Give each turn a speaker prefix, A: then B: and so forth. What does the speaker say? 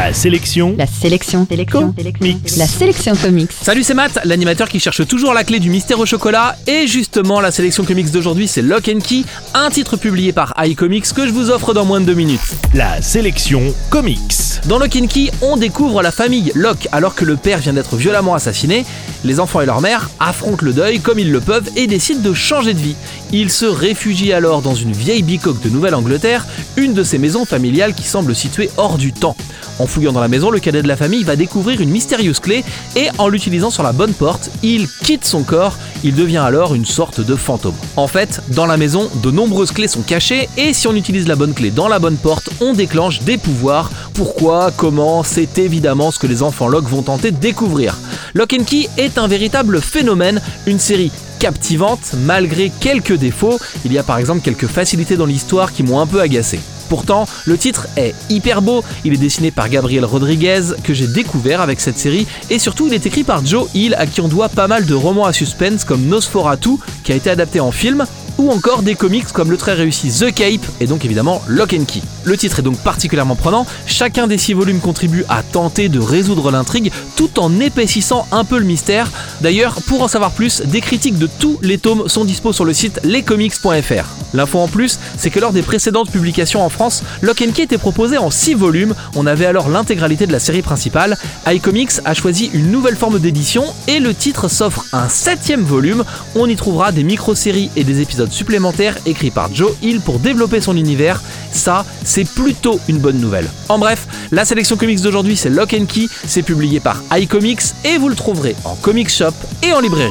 A: La sélection.
B: La sélection. Sélection.
A: Mix.
B: La sélection comics.
C: Salut, c'est Matt, l'animateur qui cherche toujours la clé du mystère au chocolat. Et justement, la sélection comics d'aujourd'hui, c'est Lock and Key, un titre publié par iComics que je vous offre dans moins de deux minutes.
A: La sélection comics.
C: Dans and Key, on découvre la famille Locke alors que le père vient d'être violemment assassiné. Les enfants et leur mère affrontent le deuil comme ils le peuvent et décident de changer de vie. Ils se réfugient alors dans une vieille bicoque de Nouvelle-Angleterre, une de ces maisons familiales qui semble située hors du temps. En fouillant dans la maison, le cadet de la famille va découvrir une mystérieuse clé et en l'utilisant sur la bonne porte, il quitte son corps, il devient alors une sorte de fantôme. En fait, dans la maison, de nombreuses clés sont cachées et si on utilise la bonne clé dans la bonne porte, on déclenche des pouvoirs. Pourquoi Comment C'est évidemment ce que les enfants Locke vont tenter de découvrir. Lock Key est un véritable phénomène, une série captivante malgré quelques défauts. Il y a par exemple quelques facilités dans l'histoire qui m'ont un peu agacé. Pourtant, le titre est hyper beau, il est dessiné par Gabriel Rodriguez, que j'ai découvert avec cette série, et surtout il est écrit par Joe Hill, à qui on doit pas mal de romans à suspense comme Nosferatu, qui a été adapté en film, ou encore des comics comme le très réussi The Cape et donc évidemment Lock and Key. Le titre est donc particulièrement prenant, chacun des six volumes contribue à tenter de résoudre l'intrigue tout en épaississant un peu le mystère. D'ailleurs, pour en savoir plus, des critiques de tous les tomes sont dispo sur le site lescomics.fr. L'info en plus, c'est que lors des précédentes publications en France, Lock and Key était proposé en 6 volumes, on avait alors l'intégralité de la série principale. iComics a choisi une nouvelle forme d'édition et le titre s'offre un septième volume. On y trouvera des micro-séries et des épisodes supplémentaires écrits par Joe Hill pour développer son univers. Ça, c'est plutôt une bonne nouvelle. En bref, la sélection comics d'aujourd'hui, c'est Lock and Key, c'est publié par iComics et vous le trouverez en comic shop et en librairie.